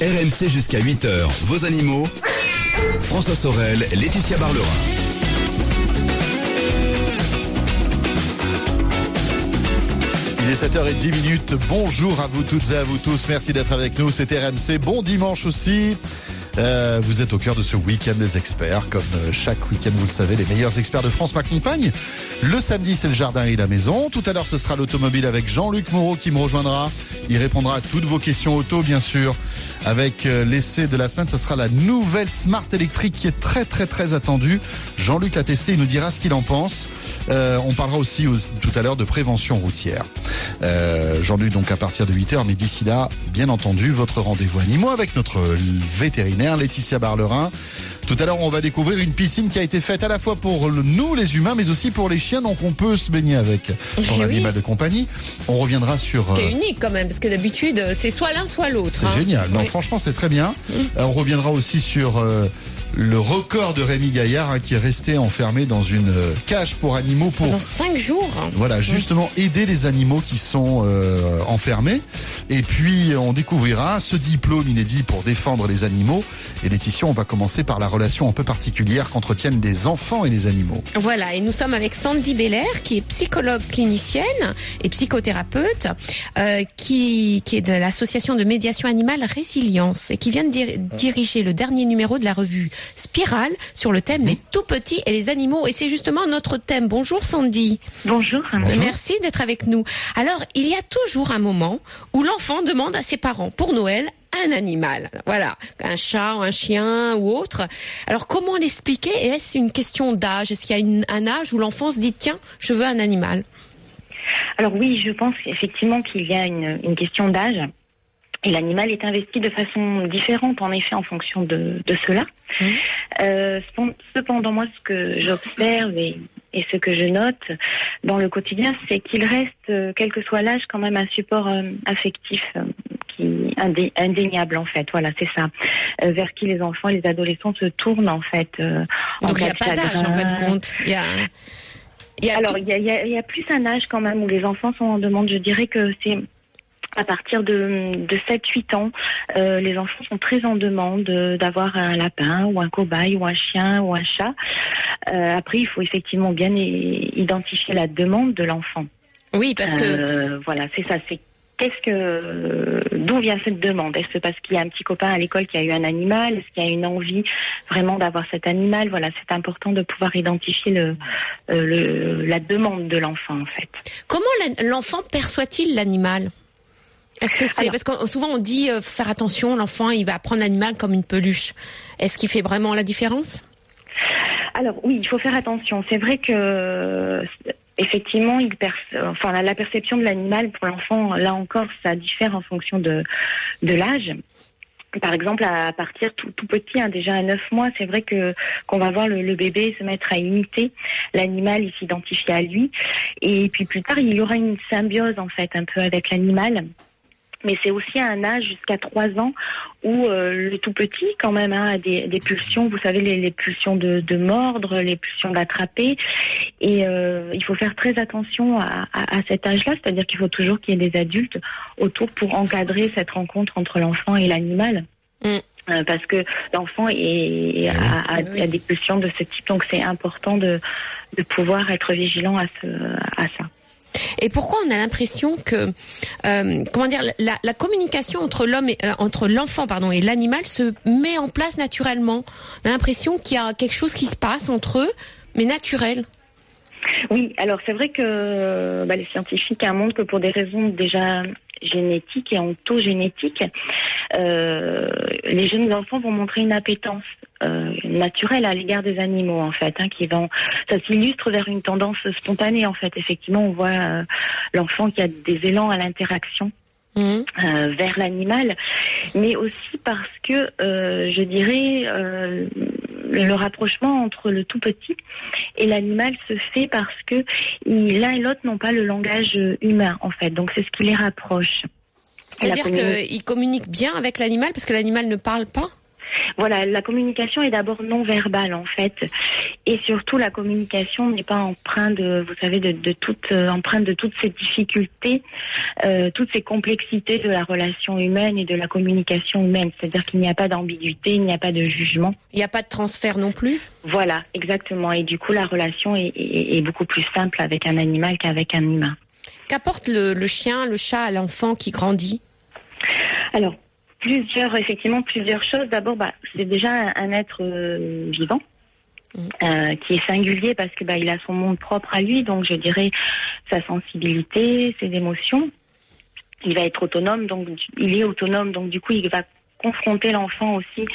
RMC jusqu'à 8h, vos animaux. François Sorel, Laetitia Barlerin. Il est 7h10 minutes. Bonjour à vous toutes et à vous tous. Merci d'être avec nous. C'est RMC. Bon dimanche aussi. Euh, vous êtes au cœur de ce week-end des experts. Comme euh, chaque week-end, vous le savez, les meilleurs experts de France m'accompagnent. Le samedi, c'est le jardin et la maison. Tout à l'heure, ce sera l'automobile avec Jean-Luc Moreau qui me rejoindra. Il répondra à toutes vos questions auto, bien sûr. Avec euh, l'essai de la semaine, ce sera la nouvelle Smart électrique qui est très très très attendue. Jean-Luc l'a testé, il nous dira ce qu'il en pense. Euh, on parlera aussi tout à l'heure de prévention routière. Euh, Jean-Luc donc à partir de 8h, mais d'ici là, bien entendu, votre rendez-vous animaux avec notre vétérinaire Laetitia Barlerin. Tout à l'heure, on va découvrir une piscine qui a été faite à la fois pour nous, les humains, mais aussi pour les chiens, donc on peut se baigner avec son Eh oui. animal de compagnie. On reviendra sur... C'est euh, unique quand même, parce que d'habitude, c'est soit l'un, soit l'autre. c'est hein. génial. Non, Oui. franchement, c'est très bien. Euh, on reviendra aussi sur euh, le record de Rémi Gaillard hein, qui est resté enfermé dans une euh, cage pour animaux pour Pendant cinq jours. voilà justement aider les animaux qui sont euh, enfermés. Et puis on découvrira ce diplôme inédit pour défendre les animaux. Et Laetitia, on va commencer par la relation un peu particulière qu'entretiennent des enfants et les animaux. Voilà, et nous sommes avec Sandy Belair, qui est psychologue clinicienne et psychothérapeute, euh, qui, qui est de l'association de médiation animale Résilience et qui vient de dir- diriger le dernier numéro de la revue Spirale sur le thème les tout petits et les animaux. Et c'est justement notre thème. Bonjour Sandy. Bonjour. Merci d'être avec nous. Alors, il y a toujours un moment où l'enfant demande à ses parents pour Noël un animal. Voilà, un chat, un chien ou autre. Alors, comment l'expliquer Et est-ce une question d'âge? Est-ce qu'il y a une- un âge où l'enfant se dit tiens, je veux un animal? Alors oui, je pense effectivement qu'il y a une, une question d'âge. Et l'animal est investi de façon différente, en effet, en fonction de, de cela. Euh, cependant- moi, ce que j'observe et, et ce que je note dans le quotidien, c'est qu'il reste, euh, quel que soit l'âge, quand même un support euh, affectif euh, qui indé- indéniable, en fait. Voilà, c'est ça. Vers qui les enfants et les adolescents se tournent, en fait. en Donc, il n'y a pas d'âge en fin de compte. Il y a, il y a Alors, il y a, y a- y a plus un âge quand même où les enfants sont en demande. Je dirais que c'est à partir de, de 7-8 ans, euh, les enfants sont très en demande euh, d'avoir un lapin ou un cobaye ou un chien ou un chat. Euh, après, il faut effectivement bien identifier la demande de l'enfant. oui, parce que Euh, voilà, c'est ça. C'est qu'est-ce que d'où vient cette demande? Est-ce parce qu'il y a un petit copain à l'école qui a eu un animal? Est-ce qu'il y a une envie vraiment d'avoir cet animal? Voilà, c'est important de pouvoir identifier le, euh, le la demande de l'enfant en fait. comment l'enfant perçoit-il l'animal? Est-ce que c'est Alors- parce que souvent on dit euh, faire attention, l'enfant il va prendre l'animal comme une peluche. Est-ce qu'il fait vraiment la différence? Alors oui, il faut faire attention. C'est vrai que euh, effectivement, il perce- enfin la, la perception de l'animal pour l'enfant, là encore, ça diffère en fonction de de l'âge. Par exemple, à partir tout, tout petit, hein, déjà à 9 mois, c'est vrai que qu'on va voir le, le bébé se mettre à imiter l'animal, il s'identifie à lui, et puis plus tard, il y aura une symbiose en fait un peu avec l'animal. Mais c'est aussi à un âge jusqu'à 3 ans où euh, le tout petit, quand même, hein, a des, des pulsions, vous savez, les, les pulsions de, de mordre, les pulsions d'attraper. Et euh, il faut faire très attention à, à, à cet âge-là, c'est-à-dire qu'il faut toujours qu'il y ait des adultes autour pour encadrer cette rencontre entre l'enfant et l'animal. Mm. Euh, parce que l'enfant est, a, a- a des pulsions de ce type, donc c'est important de, de pouvoir être vigilant à, ce, à ça. Et pourquoi on a l'impression que, euh, comment dire, la, la communication entre l'homme euh, entre l'enfant pardon et l'animal se met en place naturellement? On a l'impression qu'il y a quelque chose qui se passe entre eux, mais naturel. Oui, alors c'est vrai que bah, les scientifiques montrent que pour des raisons déjà génétiques et ontogénétiques, euh, les jeunes enfants vont montrer une appétence euh, naturelle à l'égard des animaux en fait, hein, qui vont, ça s'illustre vers une tendance spontanée en fait. Effectivement, on voit euh, l'enfant qui a des élans à l'interaction Mhm. euh, vers l'animal, mais aussi parce que je dirais le rapprochement entre le tout petit et l'animal se fait parce que l'un et l'autre n'ont pas le langage humain en fait, donc c'est ce qui les rapproche. C'est-à-dire La communi- qu'il communique bien avec l'animal parce que l'animal ne parle pas? Voilà, la communication est d'abord non verbale en fait, et surtout la communication n'est pas empreinte de, vous savez, de, de toute euh, empreinte de toutes ces difficultés, euh, toutes ces complexités de la relation humaine et de la communication humaine. C'est-à-dire qu'il n'y a pas d'ambiguïté, il n'y a pas de jugement. Il n'y a pas de transfert non plus? Voilà, exactement. Et du coup, la relation est, est- est beaucoup plus simple avec un animal qu'avec un humain. Qu'apporte le, le chien, le chat à l'enfant qui grandit? Alors, plusieurs, effectivement, plusieurs choses. D'abord, bah, c'est déjà un, un être euh, vivant. euh, qui est singulier parce que bah, il a son monde propre à lui, donc je dirais sa sensibilité, ses émotions. Il va être autonome, donc il est autonome, donc du coup il va confronter l'enfant aussi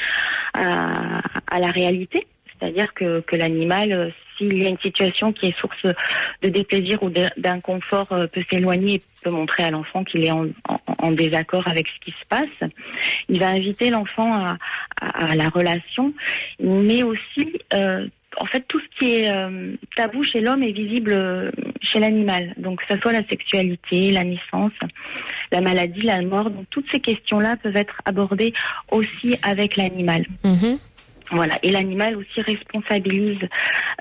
à, à la réalité. C'est-à-dire que, que l'animal, euh, s'il y a une situation qui est source de déplaisir ou d'inconfort, euh, peut s'éloigner et peut montrer à l'enfant qu'il est en, désaccord avec ce qui se passe. Il va inviter l'enfant à, la relation, mais aussi, euh, en fait, tout ce qui est euh, tabou chez l'homme est visible chez l'animal. Donc, que ce soit la sexualité, la naissance, la maladie, la mort. Donc, toutes ces questions-là peuvent être abordées aussi avec l'animal. Mhm. Voilà, et l'animal aussi responsabilise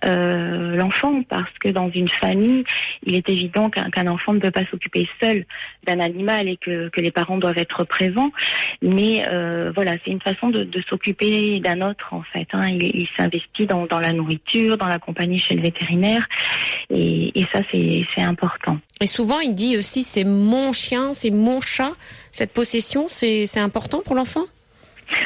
euh, l'enfant parce que dans une famille, il est évident qu'un enfant ne peut pas s'occuper seul d'un animal et que, que les parents doivent être présents. Mais euh, voilà, c'est une façon de, de s'occuper d'un autre en fait. hein. Il, s'investit dans, dans la nourriture, dans la compagnie chez le vétérinaire, et, et ça c'est important. Et souvent, il dit aussi c'est mon chien, c'est mon chat. Cette possession, c'est important pour l'enfant?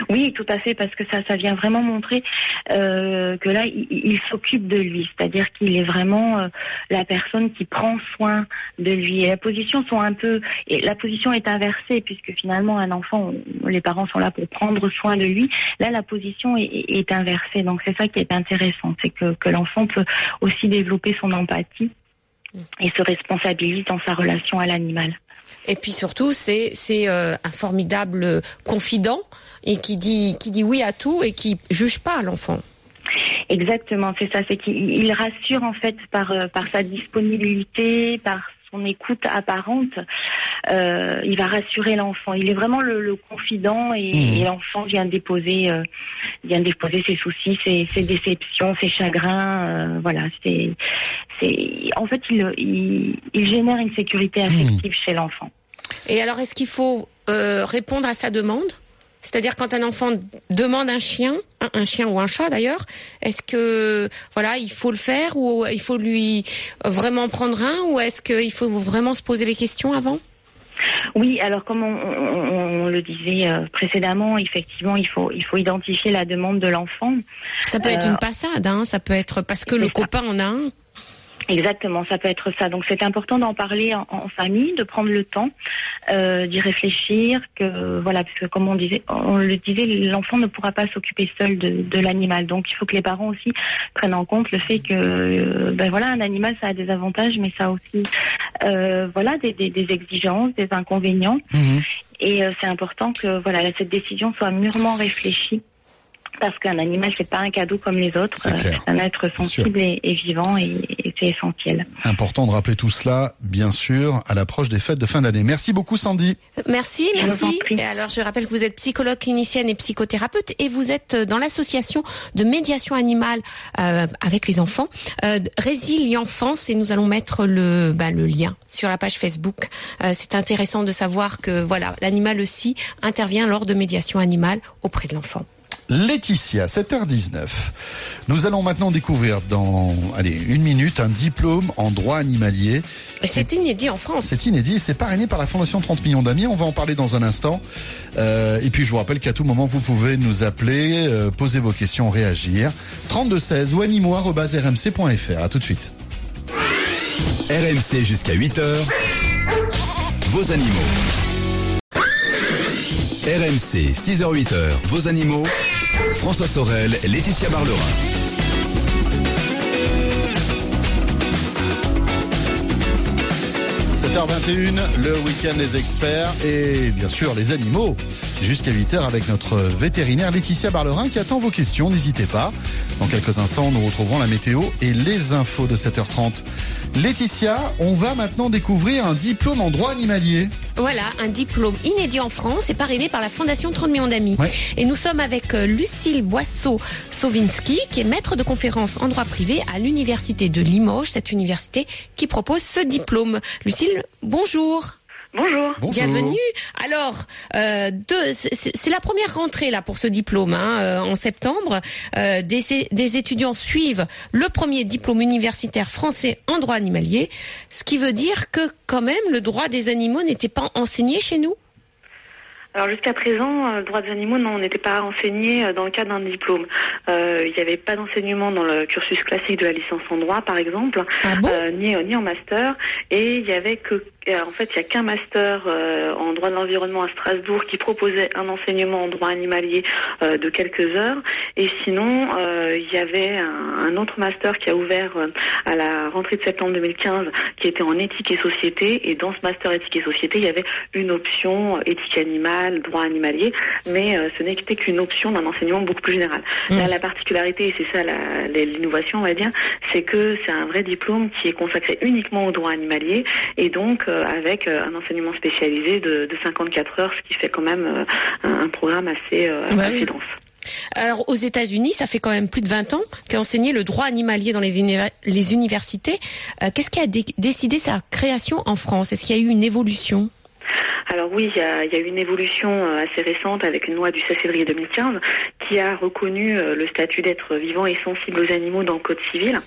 Oui, tout à fait, parce que ça, ça vient vraiment montrer euh, que là, il, s'occupe de lui, c'est-à-dire qu'il est vraiment euh, la personne qui prend soin de lui. Et la position sont un peu, et la position est inversée puisque finalement un enfant, les parents sont là pour prendre soin de lui. Là, la position est inversée, donc c'est ça qui est intéressant, c'est que, que l'enfant peut aussi développer son empathie et se responsabilise dans sa relation à l'animal. Et puis surtout, c'est euh, un formidable confident et qui dit qui dit oui à tout et qui juge pas l'enfant. Exactement, c'est ça. C'est qu'il il rassure en fait par euh, par sa disponibilité, par son écoute apparente. Euh, il va rassurer l'enfant. Il est vraiment le, le confident et, et l'enfant vient déposer euh, vient déposer ses soucis, ses, ses déceptions, ses chagrins. euh, voilà, c'est c'est en fait il, il il génère une sécurité affective chez l'enfant. Et alors, est-ce qu'il faut euh, répondre à sa demande? C'est-à-dire quand un enfant demande un chien, un, chien ou un chat d'ailleurs, est-ce que voilà, il faut le faire ou il faut lui vraiment prendre un ou est-ce qu'il faut vraiment se poser les questions avant? Oui, alors comme on, on- on le disait euh, précédemment, effectivement, il faut il faut identifier la demande de l'enfant. Ça peut être Euh, une passade, hein, ça peut être parce que le ça. copain en a un. Exactement, ça peut être ça. Donc c'est important d'en parler en, en famille, de prendre le temps euh, d'y réfléchir. Que voilà, parce que comme on disait, on le disait, l'enfant ne pourra pas s'occuper seul de, de l'animal. Donc il faut que les parents aussi prennent en compte le fait que euh, ben voilà, un animal ça a des avantages, mais ça a aussi euh, voilà des, des, des exigences, des inconvénients. Mhm. Et euh, c'est important que voilà cette décision soit mûrement réfléchie. Parce qu'un animal, c'est pas un cadeau comme les autres. C'est Euh, un être sensible et, et vivant et, et c'est essentiel. Important de rappeler tout cela, bien sûr, à l'approche des fêtes de fin d'année. Merci beaucoup, Sandy. Merci, merci. Et alors, je rappelle que vous êtes psychologue clinicienne et psychothérapeute et vous êtes dans l'association de médiation animale euh, avec les enfants, euh, Résilienfance, et nous allons mettre le, bah, le lien sur la page Facebook. Euh, C'est intéressant de savoir que voilà, l'animal aussi intervient lors de médiation animale auprès de l'enfant. Laetitia, 7h19. Nous allons maintenant découvrir dans, allez, une minute, un diplôme en droit animalier. Et C'est inédit en France. C'est inédit et c'est parrainé par la Fondation 30 millions d'amis. On va en parler dans un instant. Euh, et puis je vous rappelle qu'à tout moment, vous pouvez nous appeler, euh, poser vos questions, réagir. 3216 ou animaux.rmc.fr. À tout de suite. RMC jusqu'à 8h. Vos animaux. RMC 6h-8h. Vos animaux. François Sorel, Laetitia Barlerin. h 21 le week-end des experts et bien sûr les animaux. Jusqu'à 8h avec notre vétérinaire Laetitia Barlerin qui attend vos questions. N'hésitez pas. Dans quelques instants, nous retrouverons la météo et les infos de 7h30. Laetitia, on va maintenant découvrir un diplôme en droit animalier. Voilà, un diplôme inédit en France et parrainé par la Fondation 30 millions d'amis. Ouais. Et nous sommes avec euh, Lucille Boisseau-Sovinski, qui est maître de conférence en droit privé à l'Université de Limoges, cette université qui propose ce diplôme. Lucille, bonjour. Bonjour. Bonjour. Bienvenue. Alors, euh, deux- c'est la première rentrée là pour ce diplôme hein, euh, en septembre. Euh, des, des étudiants suivent le premier diplôme universitaire français en droit animalier, ce qui veut dire que quand même le droit des animaux n'était pas enseigné chez nous. Alors jusqu'à présent, euh, le droit des animaux, non, on n'était pas enseigné euh, dans le cadre d'un diplôme. Euh, Il n'y avait pas d'enseignement dans le cursus classique de la licence en droit, par exemple, Ah bon? euh, ni, ni en master. Et il y avait que, en fait, il y a qu'un master euh, en droit de l'environnement à Strasbourg qui proposait un enseignement en droit animalier euh, de quelques heures. Et sinon, euh, il y avait un, un autre master qui a ouvert euh, à la rentrée de septembre 2015, qui était en éthique et société. Et dans ce master éthique et société, il y avait une option euh, éthique animale, droit animalier, mais euh, ce n'était qu'une option d'un enseignement beaucoup plus général. Mmh. Là, la particularité, et c'est ça l'innovation, on va dire, c'est que c'est un vrai diplôme qui est consacré uniquement au droit animalier et donc euh, avec euh, un enseignement spécialisé de, de 54 heures, ce qui fait quand même euh, un, un programme assez, euh, assez oui. dense. Alors aux États-Unis, ça fait quand même plus de 20 ans qu'a enseigné le droit animalier dans les, uni- les universités. Euh, Qu'est-ce qui a dé- décidé sa création en France? Est-ce qu'il y a eu une évolution? Alors oui, il y a, il y a eu une évolution euh, assez récente avec une loi du 16 février 2015 qui a reconnu euh, le statut d'être vivant et sensible aux animaux dans le Code civil.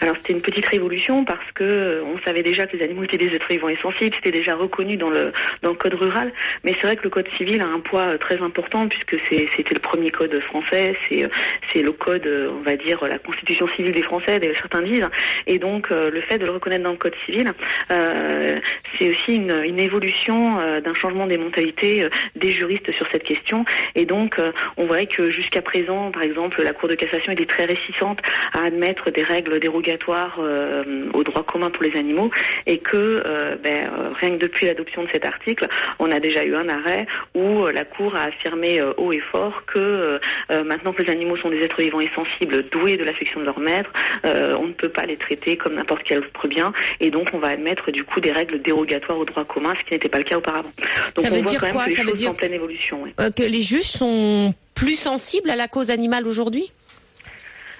Alors c'était une petite révolution parce que euh, on savait déjà que les animaux étaient des êtres vivants et sensibles, c'était déjà reconnu dans le dans le Code rural, mais c'est vrai que le Code civil a un poids euh, très important puisque c'était le premier code français, c'est c'est le code, on va dire la Constitution civile des Français, certains disent, et donc le fait de le reconnaître dans le Code civil, c'est aussi une, évolution d'un changement des mentalités des juristes sur cette question. Et donc, on voit que jusqu'à présent, par exemple, la Cour de cassation était très réticente à admettre des règles dérogatoires euh, au droit commun pour les animaux, et que euh, ben, euh, rien que depuis l'adoption de cet article, on a déjà eu un arrêt où euh, la Cour a affirmé haut et fort que euh, maintenant que les animaux sont des êtres vivants et sensibles, doués de l'affection de leur maître, on ne peut pas les traiter comme n'importe quel autre bien, et donc on va admettre du coup des règles dérogatoires au droit commun, ce qui n'était pas le cas auparavant. Donc Ça on veut voit dire quand même quoi que les Ça veut choses dire- sont en pleine évolution. oui. Que les juges sont plus sensibles à la cause animale aujourd'hui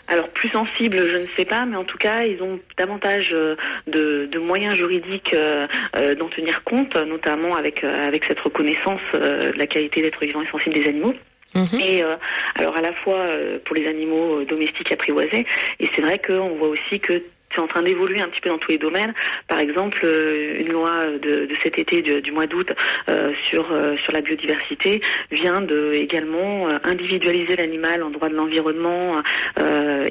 Alors plus sensibles, je ne sais pas, mais en tout cas, ils ont davantage euh, de, de moyens juridiques euh, euh, d'en tenir compte, notamment avec avec cette reconnaissance de la qualité d'être vivant et sensible des animaux. Mhm. Et euh, alors à la fois euh, pour les animaux domestiques apprivoisés, et c'est vrai qu'on voit aussi que c'est en train d'évoluer un petit peu dans tous les domaines. Par exemple, euh, une loi de, cet été, du, mois d'août, euh, sur euh, sur la biodiversité, vient de également individualiser l'animal en droit de l'environnement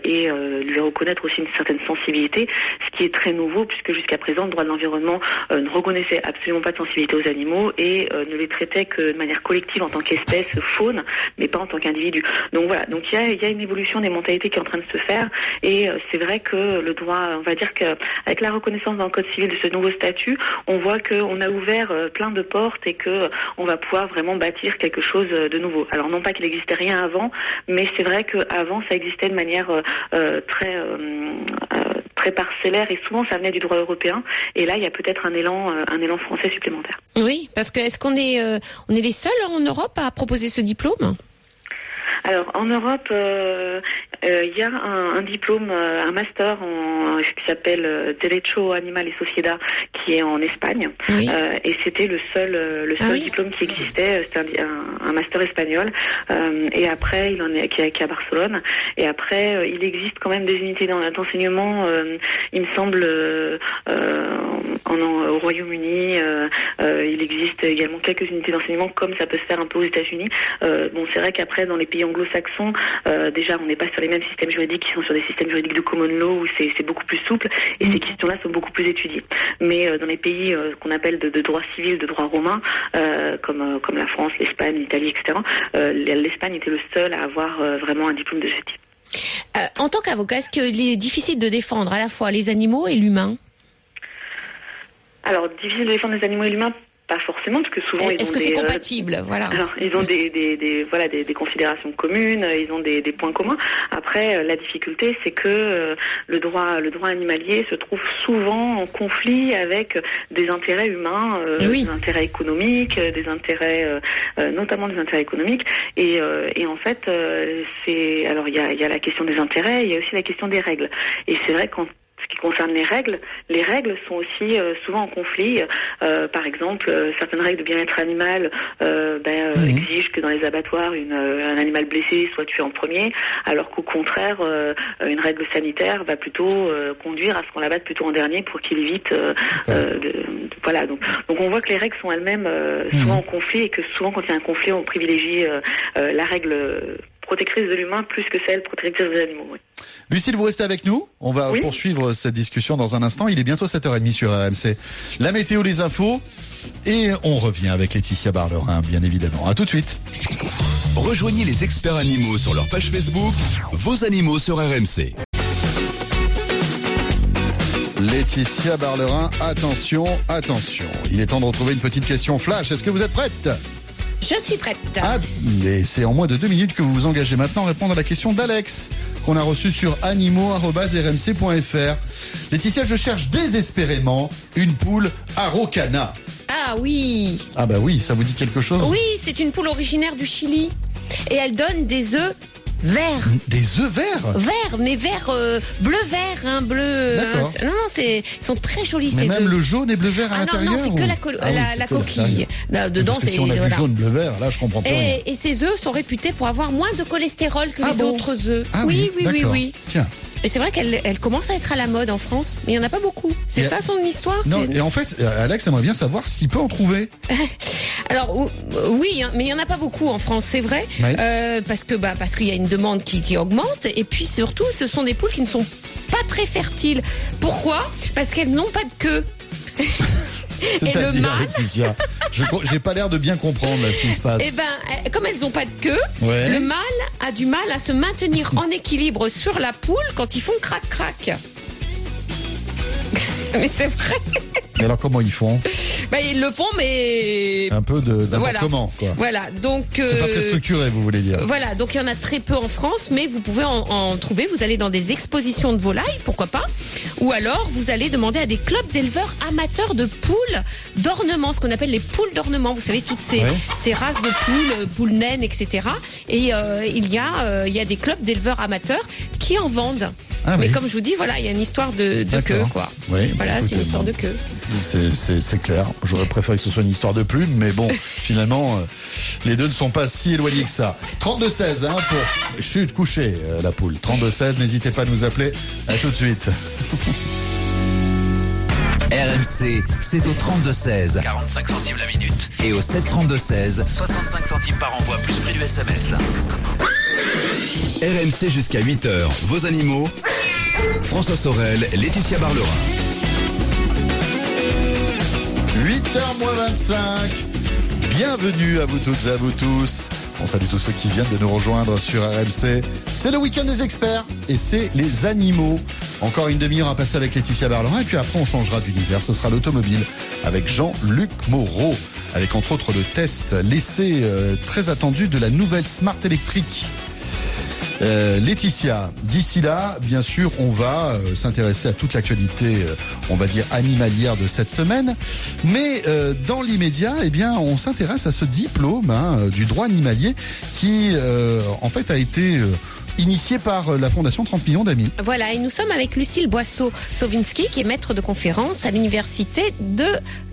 et lui reconnaître aussi une certaine sensibilité, ce qui est très nouveau puisque jusqu'à présent le droit de l'environnement ne reconnaissait absolument pas de sensibilité aux animaux et ne les traitait que de manière collective en tant qu'espèce faune, mais pas en tant qu'individu. Donc voilà, donc il y a, une évolution des mentalités qui est en train de se faire et c'est vrai que le droit, on va dire qu'avec la reconnaissance dans le code civil de ce nouveau statut, on voit qu'on a ouvert euh, plein de portes et que on va pouvoir vraiment bâtir quelque chose euh, de nouveau. Alors non pas qu'il n'existait rien avant, mais c'est vrai qu'avant ça existait de manière euh, très euh, très parcellaire et souvent ça venait du droit européen et là il y a peut-être un élan un élan français supplémentaire. Oui, parce que est-ce qu'on est, euh, on est les seuls en Europe à proposer ce diplôme? Alors en Europe, euh, euh, il y a un, un diplôme, euh, un master en, ce qui s'appelle euh, Derecho Animal et Sociedad, qui est en Espagne. Oui. Euh, et c'était le seul, euh, le Ah seul oui. diplôme qui existait. C'était un, un- master espagnol. Euh, et après, il en est qui est, à Barcelone. Et après, euh, il existe quand même des unités d'en- d'enseignement. euh, il me semble euh, euh, en, en- au Royaume-Uni. euh, euh, il existe également quelques unités d'enseignement, comme ça peut se faire un peu aux États-Unis. Euh, bon, c'est vrai qu'après, dans les pays anglo-saxons, euh, déjà, on n'est pas sur les mêmes systèmes juridiques qui sont sur des systèmes juridiques de common law où c'est beaucoup plus souple et Mm. ces questions-là sont beaucoup plus étudiées. Mais euh, dans les pays euh, qu'on appelle de, de droit civil, de droit romain, euh, comme comme la France, l'Espagne, l'Italie, etc. L'Espagne était le seul à avoir vraiment un diplôme de ce type. En tant qu'avocat, est-ce qu'il est difficile de défendre à la fois les animaux et l'humain? Alors, difficile de défendre les animaux et l'humain pas forcément, parce que souvent ils Est-ce ont que des, euh, compatible? Voilà. alors, ils ont des, des, des- voilà des, des considérations communes, euh, ils ont des, des points communs. Après, euh, la difficulté, c'est que euh, le droit le droit animalier se trouve souvent en conflit avec des intérêts humains, euh, Oui. des intérêts économiques, euh, des intérêts euh, euh, notamment des intérêts économiques. Et, euh, et en fait, euh, c'est alors il y a, il y a la question des intérêts, il y a aussi la question des règles. Et c'est vrai qu'en qui concerne les règles, les règles sont aussi euh, souvent en conflit. Euh, par exemple, euh, certaines règles de bien-être animal euh, ben, euh, Mhm. exigent que dans les abattoirs, une, euh, un animal blessé soit tué en premier, alors qu'au contraire, euh, une règle sanitaire va plutôt euh, conduire à ce qu'on l'abatte plutôt en dernier pour qu'il évite. euh, euh, de- de- voilà. Donc, donc on voit que les règles sont elles-mêmes euh, souvent Mhm. en conflit et que souvent quand il y a un conflit, on privilégie la règle protectrice de l'humain plus que celle protectrice des animaux. oui. Lucille, vous restez avec nous. On va Oui. poursuivre cette discussion dans un instant. Il est bientôt 7h30 sur RMC. La météo, les infos. Et on revient avec Laetitia Barlerin, bien évidemment. À tout de suite. Rejoignez les experts animaux sur leur page Facebook, vos animaux sur RMC. Laetitia Barlerin, attention, attention. Il est temps de retrouver une petite question flash. Est-ce que vous êtes prête? Je suis prête. Ah, et c'est en moins de deux minutes que vous vous engagez maintenant à répondre à la question d'Alex, qu'on a reçue sur animaux.rmc.fr. Laetitia, je cherche désespérément une poule araucana. Ah oui. Ah bah oui, ça vous dit quelque chose? Oui, c'est une poule originaire du Chili. Et elle donne des œufs verts. Des œufs verts? Verts, mais verts, euh, bleu-vert, hein, bleu. D'accord. hein. non, non, c'est, ils sont très jolis Mais ces même le jaune et bleu-vert à Ah non, l'intérieur non, c'est que la, co- Ah oui, la, coquille. l'intérieur. Dedans, Parce que c'est si on a voilà. du jaune bleu-vert, là je comprends rien. Et, et ces œufs sont réputés pour avoir moins de cholestérol que Ah les bon? autres œufs. Ah oui, oui, oui, d'accord. oui. Tiens. Et c'est vrai qu'elle elle commence à être à la mode en France, mais il n'y en a pas beaucoup. C'est ça son histoire Non, et en fait, euh, Alex aimerait bien savoir s'il peut en trouver. Alors ou- oui, hein, mais il n'y en a pas beaucoup en France, c'est vrai, Ouais. Euh, parce que bah parce qu'il y a une demande qui, qui augmente, et puis surtout, ce sont des poules qui ne sont pas très fertiles. Pourquoi? Parce qu'elles n'ont pas de queue. Et le C'est-à-dire, Laetitia. Je J'ai pas l'air de bien comprendre là, ce qui se passe. Eh ben, euh, comme elles n'ont pas de queue, Ouais. le mâle a du mal à se maintenir en équilibre sur la poule quand ils font crac-crac. mais c'est vrai. Et alors comment ils font Ben, ils le font, mais Un peu de Voilà. comment, quoi. voilà. Donc C'est pas très euh, structuré, vous voulez dire. Voilà, donc il y en a très peu en France, mais vous pouvez en, en trouver. Vous allez dans des expositions de volailles, pourquoi pas Ou alors vous allez demander à des clubs d'éleveurs amateurs de poules d'ornement, ce qu'on appelle les poules d'ornement. Vous savez toutes ces, Ouais. ces races de poules, euh, poules naines, etc. Et euh, il y a euh, il y a des clubs d'éleveurs amateurs qui en vendent. Ah mais oui. comme je vous dis, voilà, il y a une histoire de, de queue, quoi. Oui, Voilà, c'est une histoire de queue. C'est- C'est c'est clair. J'aurais préféré que ce soit une histoire de plume, mais bon, finalement, euh, les deux ne sont pas si éloignés que ça. 32-16, hein, pour chute couchée, euh, la poule. 32-16, n'hésitez pas à nous appeler. À tout de suite. RMC, c'est au 32-16. 45 centimes la minute. Et au 732-16. 65 centimes par envoi, plus prix du SMS. RMC jusqu'à 8h. Vos animaux. François Sorel, Laetitia Barlerin. 8h moins 25. Bienvenue à vous toutes et à vous tous. On salue tous ceux qui viennent de nous rejoindre sur RMC. C'est le week-end des experts et c'est les animaux. Encore une demi-heure à passer avec Laetitia Barlerin et puis après on changera d'univers. Ce sera l'automobile avec Jean-Luc Moreau. Avec entre autres le test, l'essai euh, très attendu de la nouvelle Smart électrique. Euh, Laetitia, d'ici là, bien sûr, on va euh, s'intéresser à toute l'actualité, euh, on va dire animalière de cette semaine. Mais dans l'immédiat, eh bien, on s'intéresse à ce diplôme hein, du droit animalier qui, en fait, a été initié par euh, la Fondation 30 millions d'amis. Voilà, et nous sommes avec Lucille Boisseau-Sovinski, qui est maître de conférence à l'université de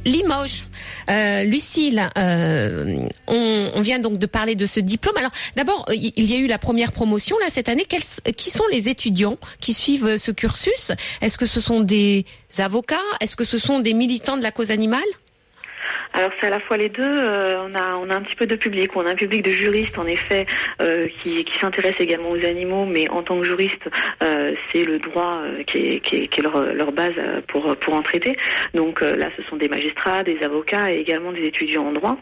Limoges. Euh, Lucille, euh, on, vient donc de parler de ce diplôme. Alors, d'abord, euh, il y a eu la première promotion là cette année. Qui sont les étudiants qui suivent ce cursus? Est-ce que ce sont des avocats? Est-ce que ce sont des militants de la cause animale? Alors c'est à la fois les deux. euh, on a on a un petit peu de public. On a un public de juristes en effet euh, qui, qui s'intéresse également aux animaux, mais en tant que juriste, euh, c'est le droit qui est, qui est, leur, leur base pour pour en traiter. Donc là, ce sont des magistrats, des avocats et également des étudiants en droit.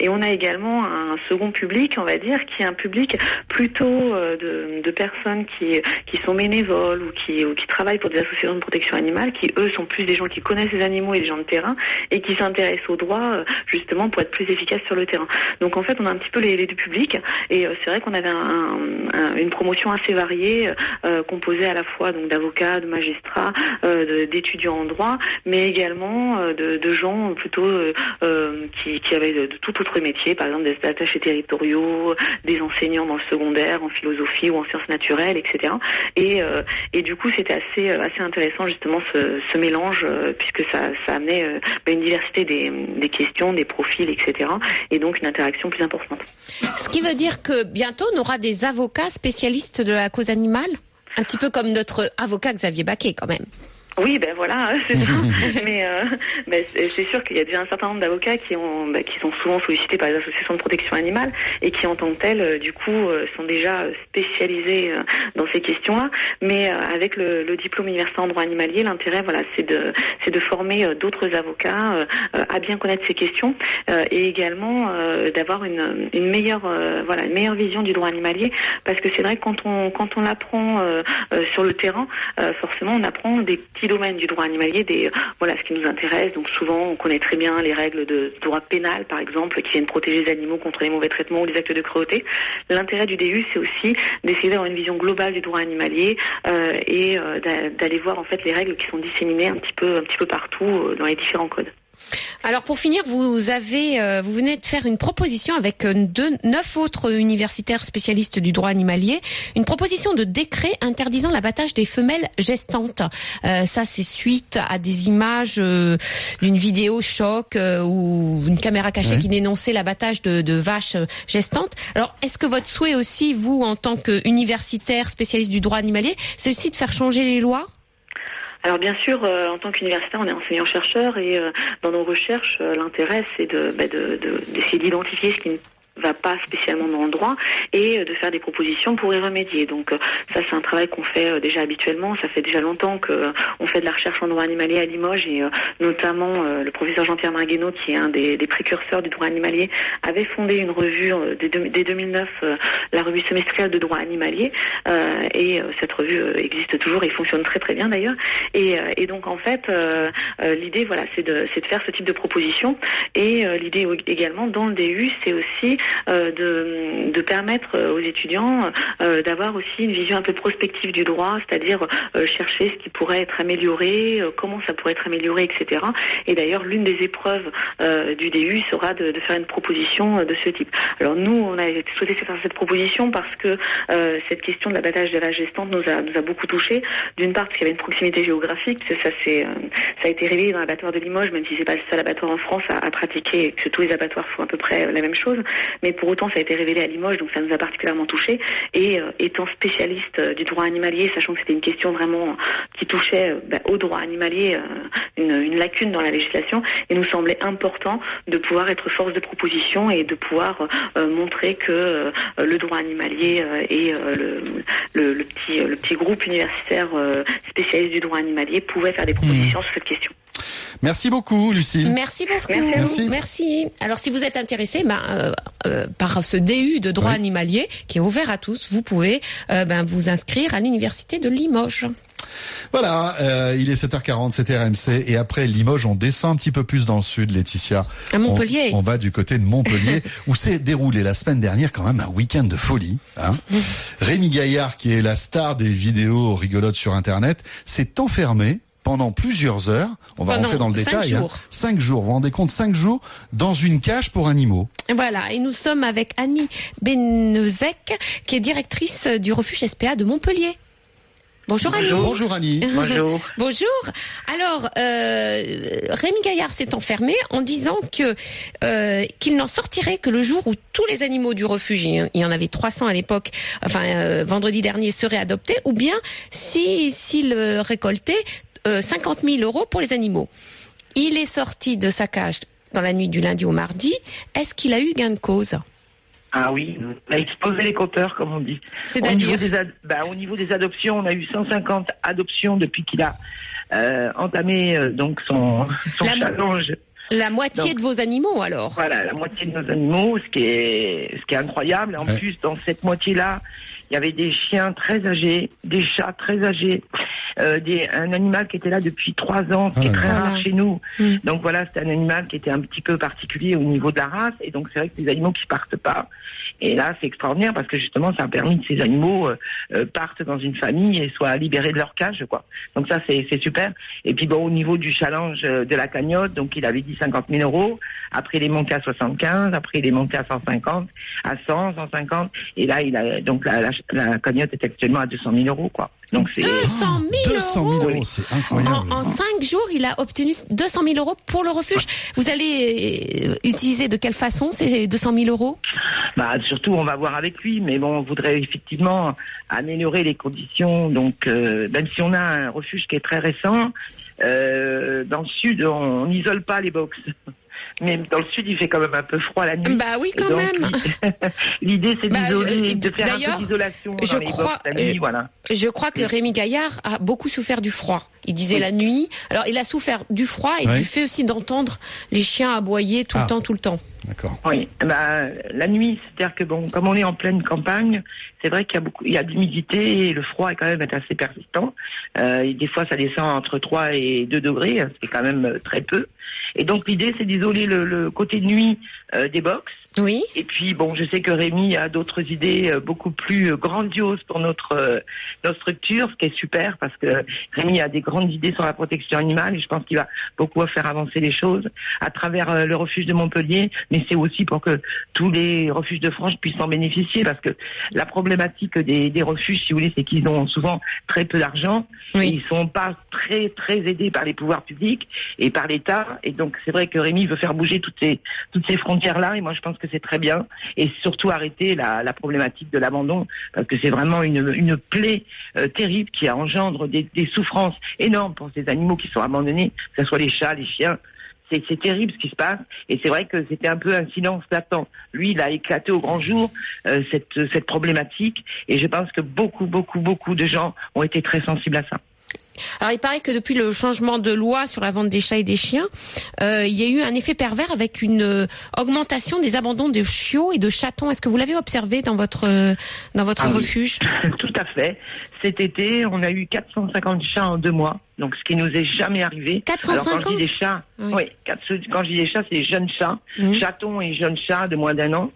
Et on a également un second public, on va dire, qui est un public plutôt de, de personnes qui qui sont bénévoles ou qui ou qui travaillent pour des associations de protection animale, qui eux sont plus des gens qui connaissent les animaux et des gens de terrain et qui s'intéressent au droit droit justement pour être plus efficace sur le terrain. Donc en fait, on a un petit peu les, deux publics et c'est vrai qu'on avait une promotion assez variée, composée à la fois donc d'avocats, de magistrats, d'étudiants en droit, mais également de, gens plutôt qui, qui, avaient de, tout autre métier, par exemple des attachés territoriaux, des enseignants dans le secondaire, en philosophie ou en sciences naturelles, etc. Et, et du coup, c'était assez assez intéressant justement ce, ce mélange puisque ça, ça amenait bah, une diversité des, des questions, des profils, etc. Et donc une interaction plus importante. Ce qui veut dire que bientôt on aura des avocats spécialistes de la cause animale? Un petit peu comme notre avocat Xavier Baquet quand même. Oui, ben voilà, c'est bien. mais euh, ben, c'est sûr qu'il y a déjà un certain nombre d'avocats qui ont, ben, qui sont souvent sollicités par les associations de protection animale et qui, en tant que tels, euh, du coup, euh, sont déjà spécialisés dans ces questions-là. Mais avec le, le, diplôme universitaire en droit animalier, l'intérêt, voilà, c'est de, c'est de former d'autres avocats à bien connaître ces questions et également d'avoir une, une meilleure, voilà, une meilleure vision du droit animalier, parce que c'est vrai que quand on, quand on apprend sur le terrain, forcément, on apprend des petits domaine du droit animalier, des voilà ce qui nous intéresse. Donc souvent, on connaît très bien les règles de droit pénal, par exemple, qui viennent protéger les animaux contre les mauvais traitements ou les actes de cruauté. L'intérêt du DU, c'est aussi d'essayer d'avoir une vision globale du droit animalier euh, et euh, d'aller voir en fait les règles qui sont disséminées un petit peu un petit peu partout euh, dans les différents codes. Alors pour finir, vous avez, euh, vous venez de faire une proposition avec euh, neuf autres universitaires spécialistes du droit animalier, une proposition de décret interdisant l'abattage des femelles gestantes. Euh, ça, c'est suite à des images d'une vidéo choc ou une caméra cachée qui dénonçait l'abattage de, de, vaches gestantes. Alors, est-ce que votre souhait aussi, vous, en tant qu'universitaire spécialiste du droit animalier, c'est aussi de faire changer les lois? Alors bien sûr, euh, en tant qu'universitaire, on est enseignant-chercheur et euh, dans nos recherches, euh, l'intérêt c'est de, bah, d'essayer d'identifier ce qui va pas spécialement dans le droit et euh, de faire des propositions pour y remédier. Donc euh, ça c'est un travail qu'on fait euh, déjà habituellement. Ça fait déjà longtemps que on fait de la recherche en droit animalier à Limoges et notamment le professeur Jean-Pierre Marguenot qui est un des, précurseurs du droit animalier avait fondé une revue dès, 2009, la revue semestrielle de droit animalier et cette revue existe toujours et fonctionne très très bien d'ailleurs. Et, donc en fait l'idée voilà c'est de, de faire ce type de proposition et l'idée également dans le DU c'est aussi de, de, permettre aux étudiants euh, d'avoir aussi une vision un peu prospective du droit, c'est-à-dire euh, chercher ce qui pourrait être amélioré, comment ça pourrait être amélioré, etc. Et d'ailleurs, l'une des épreuves du DU sera de, de, faire une proposition de ce type. Alors nous, on a souhaité faire cette proposition parce que cette question de l'abattage de la gestante nous a, nous a beaucoup touché. D'une part, parce qu'il y avait une proximité géographique, ça, ça a été révélé dans l'abattoir de Limoges, même si c'est pas le seul abattoir en France à, à pratiquer que tous les abattoirs font à peu près la même chose mais pour autant ça a été révélé à Limoges, donc ça nous a particulièrement touché. Et euh, étant spécialiste euh, du droit animalier, sachant que c'était une question vraiment qui touchait euh, bah, au droit animalier, une, une, lacune dans la législation, il nous semblait important de pouvoir être force de proposition et de pouvoir montrer que le droit animalier et le, le, le, petit, le petit groupe universitaire spécialiste du droit animalier pouvaient faire des propositions mmh. sur cette question. Merci beaucoup, Lucie. Merci beaucoup. Merci. Merci. Alors, si vous êtes intéressé ben, euh, euh, par ce DU de droit animalier qui est ouvert à tous, vous pouvez euh, ben, vous inscrire à l'université de Limoges. Voilà, il est 7h40, c'était RMC. Et après Limoges, on descend un petit peu plus dans le sud, Laetitia. À Montpellier. On, va du côté de Montpellier, où s'est déroulé la semaine dernière quand même un week-end de folie. Hein. Rémi Gaillard, qui est la star des vidéos rigolotes sur Internet, s'est enfermé pendant plusieurs heures. On va rentrer dans le détail. Jours. Hein. Cinq jours. Vous vous rendez compte, cinq jours dans une cage pour animaux. Voilà. Et nous sommes avec Annie Benezek, qui est directrice du refuge SPA de Montpellier. Bonjour Annie. Bonjour Annie. Bonjour. Bonjour. Alors, euh, Rémi Gaillard s'est enfermé en disant que euh, qu'il n'en sortirait que le jour où tous les animaux du refuge, il y en avait 300 à l'époque, enfin euh, vendredi dernier, seraient adoptés, ou bien si s'il récoltait 50 euh, 000 euros pour les animaux. Il est sorti de sa cage dans la nuit du lundi au mardi. Est-ce qu'il a eu gain de cause? Ah oui, on a explosé les compteurs, comme on dit. C'est-à-dire bah, au, niveau des adoptions, on a eu 150 adoptions depuis qu'il a euh, entamé euh, donc son, son la, challenge. La moitié de vos animaux, alors? Voilà, la moitié de nos animaux, ce qui est, ce qui est incroyable. En plus, dans cette moitié-là, il y avait des chiens très âgés, des chats très âgés, euh, des, un animal qui était là depuis trois ans, ce qui est très Voilà. rare chez nous. Mm. Donc voilà, c'était un animal qui était un petit peu particulier au niveau de la race, et donc c'est vrai que des animaux qui partent pas. Et là, c'est extraordinaire parce que justement, ça a permis que ces animaux euh, euh, partent dans une famille et soient libérés de leur cage, quoi. Donc ça, c'est super. Et puis bon, au niveau du challenge euh, de la cagnotte, donc il avait dit 50 000 euros. Après, il est monté à 75. Après, il est monté à 150, à 100, 150. Et là, il a donc la, la, la cagnotte est actuellement à 200 000 euros, quoi. Donc c'est 200 000 200 000 euros. euros, c'est incroyable. En, en cinq jours, il a obtenu 200 000 euros pour le refuge. Vous allez euh, utiliser de quelle façon ces 200 000 euros? Bah, surtout, on va voir avec lui, mais bon, on voudrait effectivement améliorer les conditions. Donc, euh, même si on a un refuge qui est très récent, euh, dans le sud, on n'isole pas les box. Mais dans le sud, il fait quand même un peu froid la nuit. Bah oui, Et quand donc, même. L'idée, c'est Bah, d'isoler, euh, de faire un d'ailleurs, peu d'isolation je dans les crois, la nuit, euh, voilà. Je crois que Rémi Gaillard a beaucoup souffert du froid. Il disait Oui. la nuit. Alors, il a souffert du froid et du fait aussi d'entendre les chiens aboyer tout Ah. le temps, tout le temps. D'accord. Oui, bah, la nuit, c'est-à-dire que bon, comme on est en pleine campagne, c'est vrai qu'il y a beaucoup, il y a de l'humidité et le froid est quand même assez persistant. Euh, et des fois, ça descend entre 3 et 2 degrés, hein, c'est quand même euh, très peu. Et donc l'idée, c'est d'isoler le, le côté nuit euh, des box. Oui. Et puis bon, je sais que Rémi a d'autres idées euh, beaucoup plus euh, grandioses pour notre euh, notre structure, ce qui est super parce que Rémi a des grandes idées sur la protection animale et je pense qu'il va beaucoup faire avancer les choses à travers le refuge de Montpellier, mais c'est aussi pour que tous les refuges de France puissent en bénéficier parce que la problématique des, des refuges, si vous voulez, c'est qu'ils ont souvent très peu d'argent, Oui. ils sont pas très très aidés par les pouvoirs publics et par l'État et donc c'est vrai que Rémi veut faire bouger toutes ces toutes ces frontières là et moi je pense que c'est très bien et surtout arrêter la, problématique de l'abandon parce que c'est vraiment une, plaie euh, terrible qui engendre des, souffrances énormes pour ces animaux qui sont abandonnés, que ce soit les chats, les chiens. C'est c'est terrible ce qui se passe et c'est vrai que c'était un peu un silence latent. Lui, il a éclaté au grand jour euh, cette, cette problématique et je pense que beaucoup, beaucoup, beaucoup de gens ont été très sensibles à ça. Alors, il paraît que depuis le changement de loi sur la vente des chats et des chiens, euh, il y a eu un effet pervers avec une euh, augmentation des abandons de chiots et de chatons. Est-ce que vous l'avez observé dans votre euh, dans votre Ah oui. refuge? Tout à fait. Cet été, on a eu 450 chats en deux mois, donc ce qui nous est jamais arrivé. 450? Alors quand je dis des chats, Oui. oui, quand je dis des chats, c'est des jeunes chats, Mhm. chatons et jeunes chats de moins d'un an.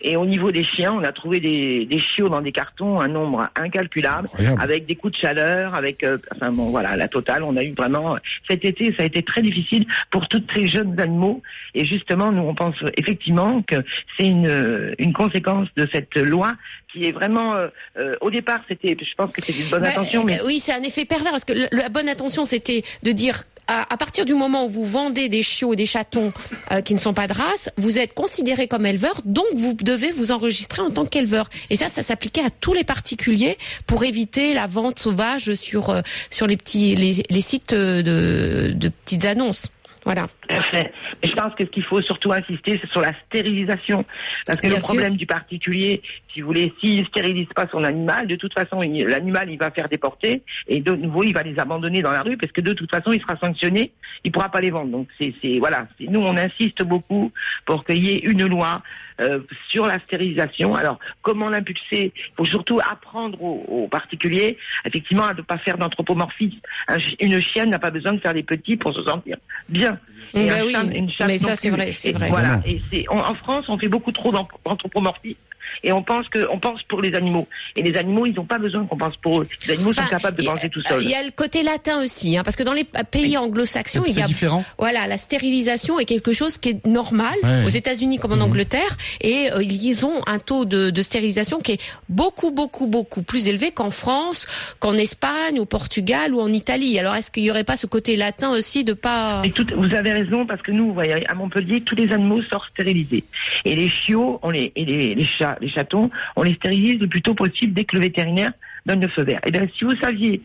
Et au niveau des chiens, on a trouvé des, des chiots dans des cartons, un nombre incalculable, Incroyable. avec des coups de chaleur, avec, euh, enfin bon, voilà, la totale. On a eu vraiment cet été, ça a été très difficile pour tous ces jeunes animaux. Et justement, nous, on pense effectivement que c'est une, une conséquence de cette loi qui est vraiment, euh, euh, au départ, c'était, je pense que c'était une bonne Bah, intention, mais euh, oui, c'est un effet pervers parce que la bonne intention, c'était de dire à, partir du moment où vous vendez des chiots et des chatons euh, qui ne sont pas de race, vous êtes considéré comme éleveur, donc vous devez vous enregistrer en tant qu'éleveur. Et ça, ça s'appliquait à tous les particuliers pour éviter la vente sauvage sur euh, sur les petits les, les sites de, de petites annonces. Voilà. Tout à fait. Mais je pense que ce qu'il faut surtout insister, c'est sur la stérilisation. Parce que Bien le sûr. problème du particulier, si vous voulez, s'il ne stérilise pas son animal, de toute façon, l'animal, il va faire déporter et de nouveau, il va les abandonner dans la rue parce que de toute façon, il sera sanctionné, il pourra pas les vendre. Donc, c'est, voilà. Nous, on insiste beaucoup pour qu'il y ait une loi euh, sur la stérilisation. Alors, comment l'impulser? Il faut surtout apprendre aux, aux particuliers, effectivement, à ne pas faire d'anthropomorphisme. Un une chienne n'a pas besoin de faire des petits pour se sentir bien. Et Bah un oui, chat- une chatte mais ça, c'est vrai, c'est Et vrai. Voilà. Et c'est en, en France, on fait beaucoup trop d'an- d'anthropomorphisme. Et on pense que, on pense pour les animaux. Et les animaux, ils n'ont pas besoin qu'on pense pour eux. Les animaux sont capables de a- penser tout seuls. Il y a le côté latin aussi, hein, parce que dans les pays anglo-saxons, C'est il y c'est a différent. Voilà, la stérilisation est quelque chose qui est normal Ouais. aux États-Unis comme en Angleterre, et euh, ils ont un taux de, de stérilisation qui est beaucoup, beaucoup, beaucoup plus élevé qu'en France, qu'en Espagne, au Portugal ou en Italie. Alors, est-ce qu'il y aurait pas ce côté latin aussi de pas Et tout- vous avez raison parce que nous, vous voyez, à Montpellier, tous les animaux sortent stérilisés. Et les chiots, on les, et les, les chats, les chatons, on les stérilise le plus tôt possible dès que le vétérinaire donne le feu vert. Et bien, si vous saviez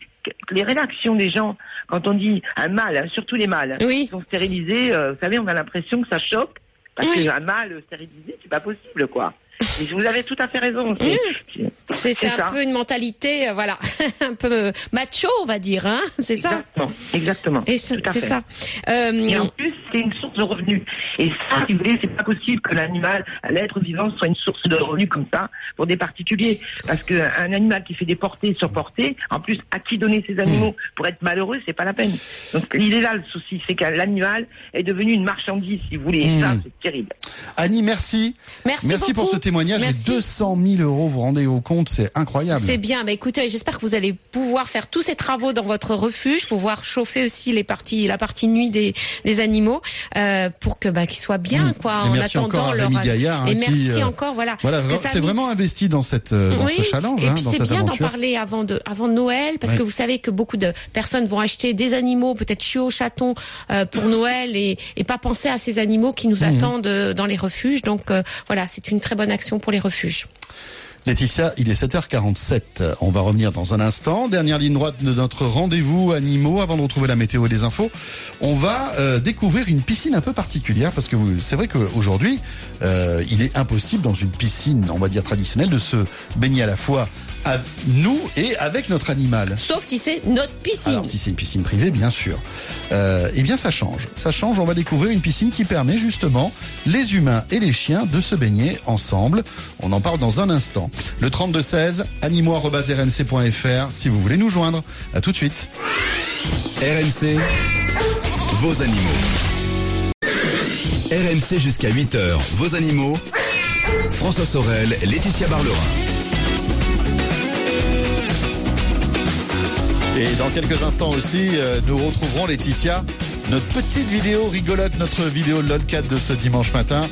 les réactions des gens quand on dit un mâle, hein, surtout les mâles, Oui. qui sont stérilisés, euh, vous savez, on a l'impression que ça choque parce Oui. qu'un mâle stérilisé, c'est pas possible, quoi. Et vous avez tout à fait raison. C'est- c'est- un ça. peu une mentalité, euh, voilà, un peu euh, macho, on va dire, hein, c'est ça? Exactement. Exactement. Et c'est ça. Euh, Et en plus, c'est une source de revenus. Et ça, si vous voulez, c'est pas possible que l'animal, l'être vivant, soit une source de revenus comme ça pour des particuliers. Parce qu'un animal qui fait des portées sur portées, en plus, à qui donner ces animaux pour être malheureux, c'est pas la peine. Donc l'idée là, le souci, c'est que l'animal est devenu une marchandise, si vous voulez. Et ça, Mmh. c'est terrible. Annie, merci. Merci, pour beaucoup. ce témoignage. Merci. Et 200 000 euros, vous rendez au compte, c'est incroyable. C'est bien. Bah, écoutez, j'espère que vous allez pouvoir faire tous ces travaux dans votre refuge, pouvoir chauffer aussi les parties, la partie nuit des, des animaux, euh, pour que bah, qu'ils soient bien, Mmh. quoi, Et en merci attendant encore à leur. Rémi Gaillard, hein, et qui, merci euh, encore, voilà. Voilà, c'est mis- vraiment investi dans cette euh, dans oui, ce challenge, et hein, puis c'est bien d'en parler avant de avant Noël parce Oui. que vous savez que beaucoup de personnes vont acheter des animaux, peut-être chiots, chatons euh, pour Noël et, et pas penser à ces animaux qui nous Mhm. attendent euh, dans les refuges. Donc euh, voilà, c'est une très bonne action pour les refuges. Laetitia, il est 7h47. On va revenir dans un instant. Dernière ligne droite de notre rendez-vous animaux. Avant de retrouver la météo et les infos, on va euh, découvrir une piscine un peu particulière parce que c'est vrai qu'aujourd'hui, euh, il est impossible dans une piscine, on va dire traditionnelle, de se baigner à la fois à nous et avec notre animal. Sauf si c'est notre piscine. Alors si c'est une piscine privée, bien sûr. Euh, eh bien ça change. Ça change, on va découvrir une piscine qui permet justement les humains et les chiens de se baigner ensemble. On en parle dans un instant. Le 3216, animaux.rnc.fr si vous voulez nous joindre. À tout de suite. RMC, vos animaux. RMC jusqu'à 8h, vos animaux. François Sorel, Laetitia Barlerin. Et dans quelques instants aussi, euh, nous retrouverons Laetitia, notre petite vidéo rigolote, notre vidéo LOLCAT de ce dimanche matin.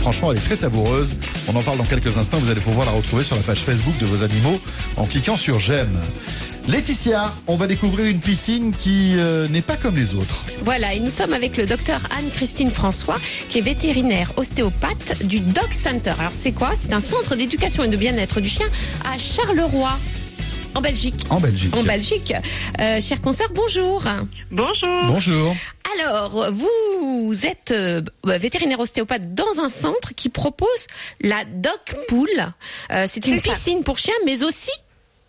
Franchement, elle est très savoureuse. On en parle dans quelques instants. Vous allez pouvoir la retrouver sur la page Facebook de vos animaux en cliquant sur j'aime. Laetitia, on va découvrir une piscine qui euh, n'est pas comme les autres. Voilà, et nous sommes avec le docteur Anne-Christine François, qui est vétérinaire ostéopathe du Dog Center. Alors c'est quoi? C'est un centre d'éducation et de bien-être du chien à Charleroi, en Belgique. En Belgique. En Belgique. Euh, cher concert, bonjour. Bonjour. Bonjour. Alors, vous êtes euh, vétérinaire ostéopathe dans un centre qui propose la dog pool. Euh, c'est une piscine pour chiens, mais aussi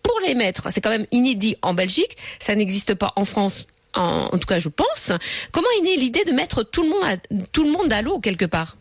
pour les maîtres. C'est quand même inédit en Belgique. Ça n'existe pas en France. En, en tout cas, je pense. Comment est née l'idée de mettre tout le monde à, tout le monde à l'eau quelque part?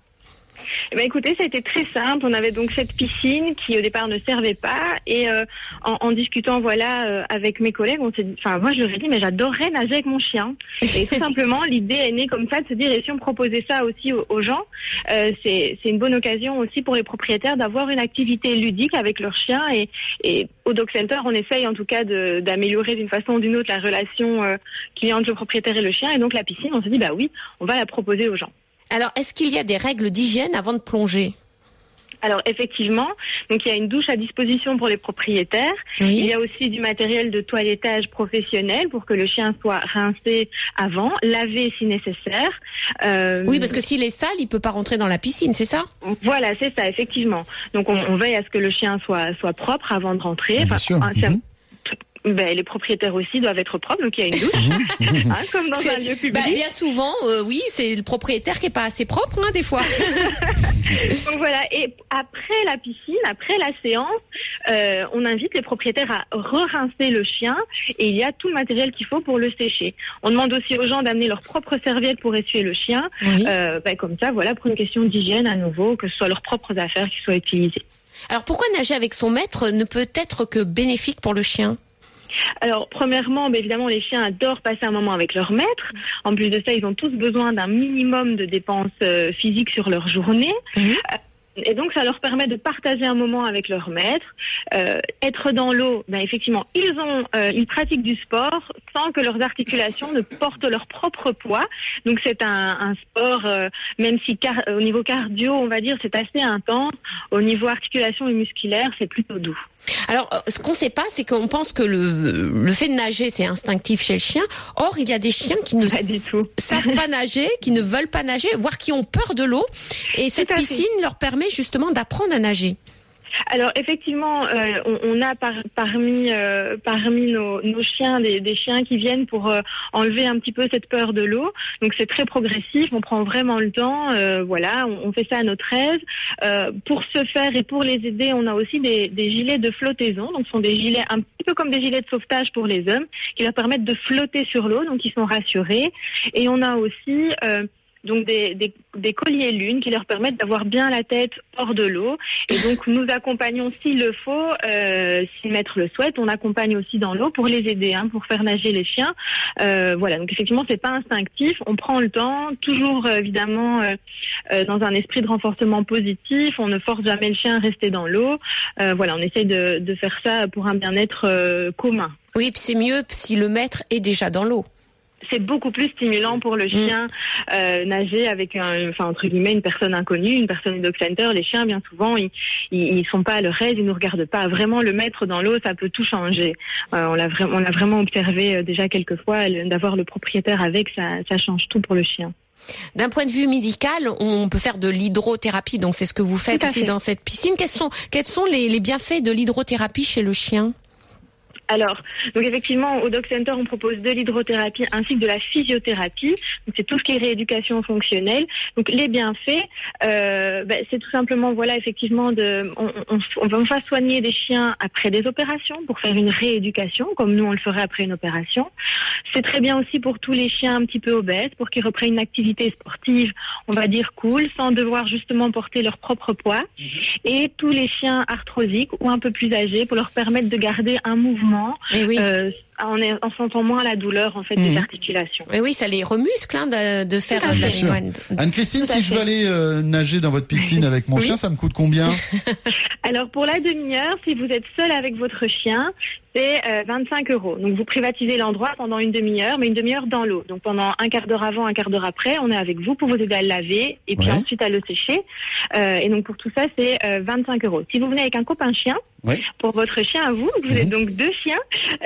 Eh ben, écoutez, ça a été très simple. On avait donc cette piscine qui au départ ne servait pas et euh, en, discutant voilà euh, avec mes collègues, on s'est dit, enfin moi je leur ai dit mais j'adorerais nager avec mon chien. Et tout simplement l'idée est née comme ça de se dire et si on proposait ça aussi aux, gens, euh, c'est une bonne occasion aussi pour les propriétaires d'avoir une activité ludique avec leur chien et, au Dog Center on essaye en tout cas d'améliorer d'une façon ou d'une autre la relation y a entre le propriétaire et le chien et donc la piscine on s'est dit bah oui on va la proposer aux gens. Alors, est-ce qu'il y a des règles d'hygiène avant de plonger? Alors effectivement, donc il y a une douche à disposition pour les propriétaires. Il y a aussi du matériel de toilettage professionnel pour que le chien soit rincé avant, lavé si nécessaire. Euh, Oui, parce que s'il est sale, il peut pas rentrer dans la piscine, c'est ça? Voilà, c'est ça, effectivement. Donc on, on veille à ce que le chien soit soit propre avant de rentrer. Bien sûr. un- Mhm. Ben, les propriétaires aussi doivent être propres, donc il y a une douche, hein, comme dans un lieu public. bah, bien souvent, euh, oui, c'est le propriétaire qui est pas assez propre, hein, des fois. Donc voilà, et après la piscine, après la séance, euh, on invite les propriétaires à re-rincer le chien et il y a tout le matériel qu'il faut pour le sécher. On demande aussi aux gens d'amener leur propre serviette pour essuyer le chien. Oui. Euh, ben, comme ça, voilà, pour une question d'hygiène à nouveau, que ce soit leurs propres affaires qui soient utilisées. Alors pourquoi nager avec son maître ne peut être que bénéfique pour le chien? Alors, premièrement, ben, évidemment, les chiens adorent passer un moment avec leur maître. En plus de ça, ils ont tous besoin d'un minimum de dépenses euh, physiques sur leur journée. Mhm. Euh, Et donc, ça leur permet de partager un moment avec leur maître. Euh, être dans l'eau, ben, effectivement, ils ont, euh, ils pratiquent du sport sans que leurs articulations ne portent leur propre poids. Donc, c'est un, un sport, euh, même si car- au niveau cardio, on va dire, c'est assez intense. Au niveau articulation et musculaire, c'est plutôt doux. Alors, euh, ce qu'on sait pas, c'est qu'on pense que le, le fait de nager, c'est instinctif chez le chien. Or, il y a des chiens qui ne Pas du tout. savent pas nager, qui ne veulent pas nager, voire qui ont peur de l'eau. Et cette fait. piscine leur permet justement d'apprendre à nager. Alors effectivement, euh, on, on a par- parmi euh, parmi nos, nos chiens des, des chiens qui viennent pour euh, enlever un petit peu cette peur de l'eau. Donc c'est très progressif, on prend vraiment le temps. euh, voilà, on, on fait ça à notre aise. Euh, pour ce faire et pour les aider, on a aussi des, des gilets de flottaison. Donc ce sont des gilets un petit peu comme des gilets de sauvetage pour les hommes qui leur permettent de flotter sur l'eau, donc ils sont rassurés. Et on a aussi euh, donc des, des, des colliers lunes qui leur permettent d'avoir bien la tête hors de l'eau. Et donc nous accompagnons s'il le faut, euh, si le maître le souhaite, on accompagne aussi dans l'eau pour les aider, hein, pour faire nager les chiens. Euh, voilà, donc effectivement c'est pas instinctif, on prend le temps, toujours euh, évidemment euh, euh, dans un esprit de renforcement positif, on ne force jamais le chien à rester dans l'eau. Euh, voilà, on essaye de, de faire ça pour un bien-être commun. Oui, c'est mieux si le maître est déjà dans l'eau. C'est beaucoup plus stimulant pour le chien euh, nager avec un, enfin entre guillemets une personne inconnue, une personne dog center. Les chiens bien souvent ils, ils, ils sont pas à leur aise, ils nous regardent pas. Vraiment le mettre dans l'eau, ça peut tout changer. Euh, on l'a vraiment, on l'a vraiment observé euh, déjà quelques fois. D'avoir le propriétaire avec, ça, ça change tout pour le chien. D'un point de vue médical, on peut faire de l'hydrothérapie, donc c'est ce que vous faites aussi fait. dans cette piscine. Quels sont, quels sont les, les bienfaits de l'hydrothérapie chez le chien? Alors, donc effectivement, au Dog Center, on propose de l'hydrothérapie ainsi que de la physiothérapie. Donc c'est tout ce qui est rééducation fonctionnelle. Donc les bienfaits, euh, ben, c'est tout simplement, voilà, effectivement, de, on, on, on va on va soigner des chiens après des opérations pour faire une rééducation, comme nous on le ferait après une opération. C'est très bien aussi pour tous les chiens un petit peu obèses, pour qu'ils reprennent une activité sportive, on va dire cool, sans devoir justement porter leur propre poids. Et tous les chiens arthrosiques ou un peu plus âgés, pour leur permettre de garder un mouvement Oui. euh, en, en sentant moins la douleur en fait Mhm. des articulations. Eh oui, ça les remuscle hein, de, de faire à de la. Anne-Christine, si je veux aller euh, nager dans votre piscine avec mon Oui. chien, ça me coûte combien? Alors pour la demi-heure, si vous êtes seul avec votre chien, c'est euh, 25 euros. Donc vous privatisez l'endroit pendant une demi-heure, mais une demi-heure dans l'eau. Donc pendant un quart d'heure avant, un quart d'heure après, on est avec vous pour vous aider à le laver et puis Ouais. ensuite à le sécher. Euh, et donc pour tout ça, c'est euh, 25 euros. Si vous venez avec un copain chien, pour votre chien à vous, vous Mhm. êtes donc deux chiens,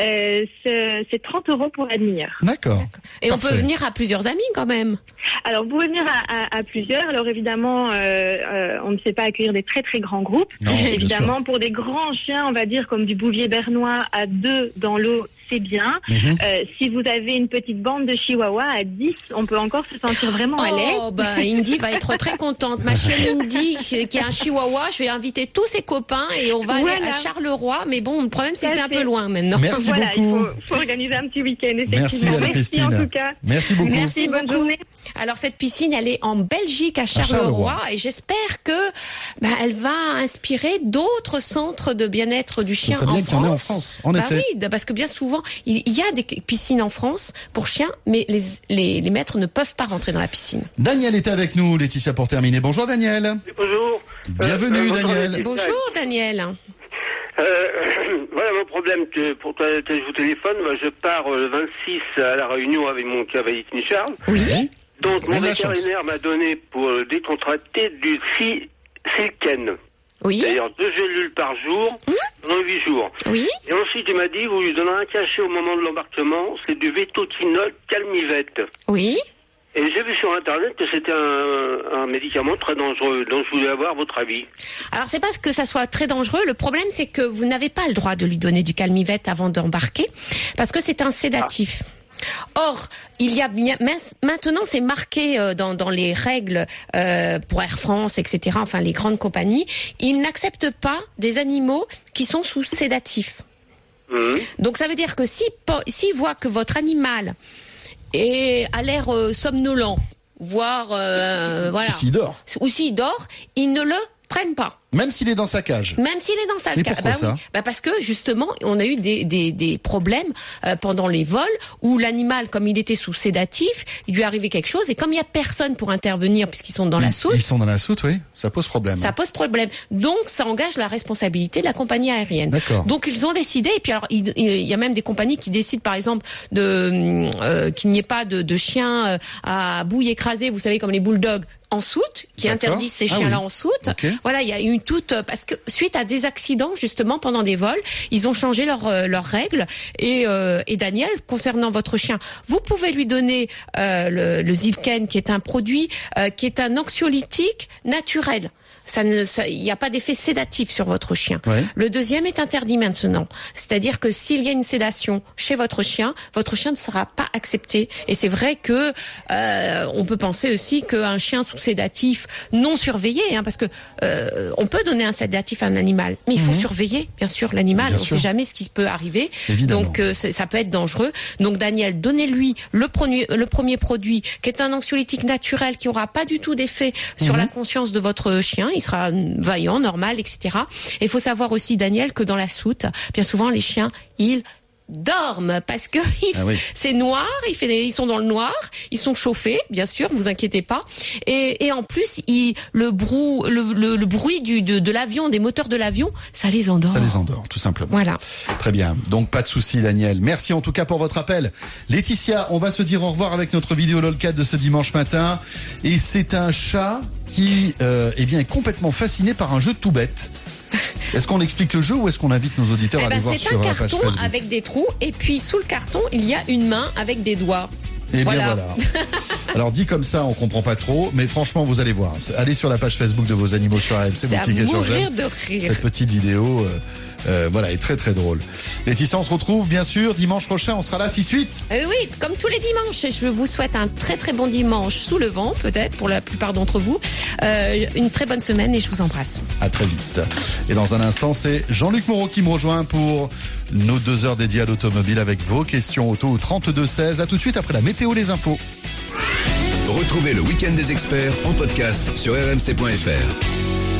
euh, c'est c'est 30 euros pour la demi-heure. D'accord. Et on peut venir à plusieurs amis quand même. Alors, vous pouvez venir à, à- à plusieurs. Alors, évidemment, euh, euh, on ne sait pas accueillir des très, très grands groupes. Non, évidemment, pour des grands chiens, on va dire comme du bouvier bernois à deux dans l'eau, c'est bien. Mhm. Euh, si vous avez une petite bande de chihuahua à 10, on peut encore se sentir vraiment à l'aise. Oh, bah, Indy va être très contente. Ma chienne Indy, qui est un chihuahua, je vais inviter tous ses copains et on va aller à Charleroi. Mais bon, le problème, c'est que c'est un peu loin maintenant. Merci voilà, il beaucoup. faut, faut organiser un petit week-end, Merci effectivement. Anne-Christine. en tout cas. Merci beaucoup. Merci bonne beaucoup. journée. Alors cette piscine, elle est en Belgique, à Charleroi, Charleroi. et j'espère que bah, elle va inspirer d'autres centres de bien-être du chien en bien qu'il y en ait en France. France, en bah effet. oui, parce que bien souvent, il il y a des piscines en France pour chiens, mais les, les, les maîtres ne peuvent pas rentrer dans la piscine. Daniel est avec nous, Laetitia pour terminer. Bonjour Daniel. Bonjour. Bienvenue, Euh, bonjour, Daniel. Laetitia. Bonjour Daniel. Euh, voilà mon problème que pour lequel je vous téléphone. Moi, je pars euh, le 26 à la réunion avec mon cavalier Charles. Oui. Donc mon vétérinaire m'a donné pour euh, décontracter du si- Silken. Oui. C'est-à-dire deux gélules par jour pendant huit jours. Oui. Et ensuite il m'a dit vous lui donnerez un cachet au moment de l'embarquement, c'est du vétotinol calmivette. Oui. Et j'ai vu sur internet que c'était un, un médicament très dangereux, donc je voulais avoir votre avis. Alors c'est pas que ça soit très dangereux. Le problème c'est que vous n'avez pas le droit de lui donner du calmivette avant d'embarquer, parce que c'est un sédatif. Or, il y a bien maintenant c'est marqué euh, dans, dans les règles euh, pour Air France, etc. Enfin les grandes compagnies, ils n'acceptent pas des animaux qui sont sous sédatifs. Mhm. Donc ça veut dire que si s'ils voient que votre animal est à l'air euh, somnolent, voire euh, voilà, S'il dort. ou s'il dort, ils ne le prennent pas. Même s'il est dans sa cage. Même s'il est dans sa cage. pourquoi bah ça oui. Bah parce que justement, on a eu des, des, des problèmes euh, pendant les vols où l'animal, comme il était sous sédatif, il lui arrivé quelque chose et comme il n'y a personne pour intervenir puisqu'ils sont dans la soute, Ils sont dans la soute, oui. Ça pose problème. ça pose problème. Donc, ça engage la responsabilité de la compagnie aérienne. D'accord. Donc, ils ont décidé, et puis alors, il, il y a même des compagnies qui décident, par exemple, de euh, qu'il n'y ait pas de, de chiens euh, à bouille écrasée, vous savez, comme les bulldogs, en soute, qui interdisent ces Ah chiens-là oui. en soute. Ok. Voilà, il y a eu toute parce que suite à des accidents justement pendant des vols, ils ont changé leurs euh, leurs règles. Et, euh, et Daniel, concernant votre chien, vous pouvez lui donner euh, le, le Zilken, qui est un produit euh, qui est un anxiolytique naturel. Ça ne, ça- il n'y a pas d'effet sédatif sur votre chien. Ouais. Le deuxième est interdit maintenant. C'est-à-dire que s'il y a une sédation chez votre chien, votre chien ne sera pas accepté. Et c'est vrai que euh, on peut penser aussi qu'un chien sous sédatif non surveillé, hein, parce que euh, on peut donner un sédatif à un animal, mais il faut surveiller bien sûr l'animal. Mhm. On ne sait jamais ce qui peut arriver. Évidemment. Donc euh, ça peut être dangereux. Donc Daniel, donnez-lui le premier, le premier produit qui est un anxiolytique naturel qui aura pas du tout d'effet sur Mhm. la conscience de votre chien. Il sera vaillant, normal, etc. Et il faut savoir aussi Daniel que dans la soute, bien souvent les chiens ils dorment parce que Ah oui. c'est noir, il fait des- ils sont dans le noir, ils sont chauffés, bien sûr, vous inquiétez pas. Et, et en plus, il, le, brou, le, le, le bruit du, de, de l'avion, des moteurs de l'avion, ça les endort. Ça les endort, tout simplement. Voilà. Très bien. Donc pas de souci, Daniel. Merci en tout cas pour votre appel. Laetitia, on va se dire au revoir avec notre vidéo lolcat de ce dimanche matin. Et c'est un chat qui, euh, eh bien, est complètement fasciné par un jeu tout bête. Est-ce qu'on explique le jeu ou est-ce qu'on invite nos auditeurs Eh à ben, aller voir c'est sur un la page carton Facebook avec des trous et puis sous le carton il y a une main avec des doigts. Eh bien Voilà. voilà. Alors dit comme ça, on comprend pas trop, mais franchement, vous allez voir. Allez sur la page Facebook de vos animaux sur AMC, C'est vous cliquez sur j'aime. de rire. Cette petite vidéo, euh, euh, voilà, est très très drôle. Laetitia, on se retrouve bien sûr dimanche prochain. On sera là 6-8. Euh, oui, comme tous les dimanches. Et je vous souhaite un très très bon dimanche sous le vent, peut-être pour la plupart d'entre vous. Euh, une très bonne semaine et je vous embrasse. À très vite. Et dans un instant, c'est Jean-Luc Moreau qui me rejoint pour nos deux heures dédiées à l'automobile avec vos questions auto au 32 16. À tout de suite après la météo, les infos. Retrouvez le week-end des experts en podcast sur rmc.fr.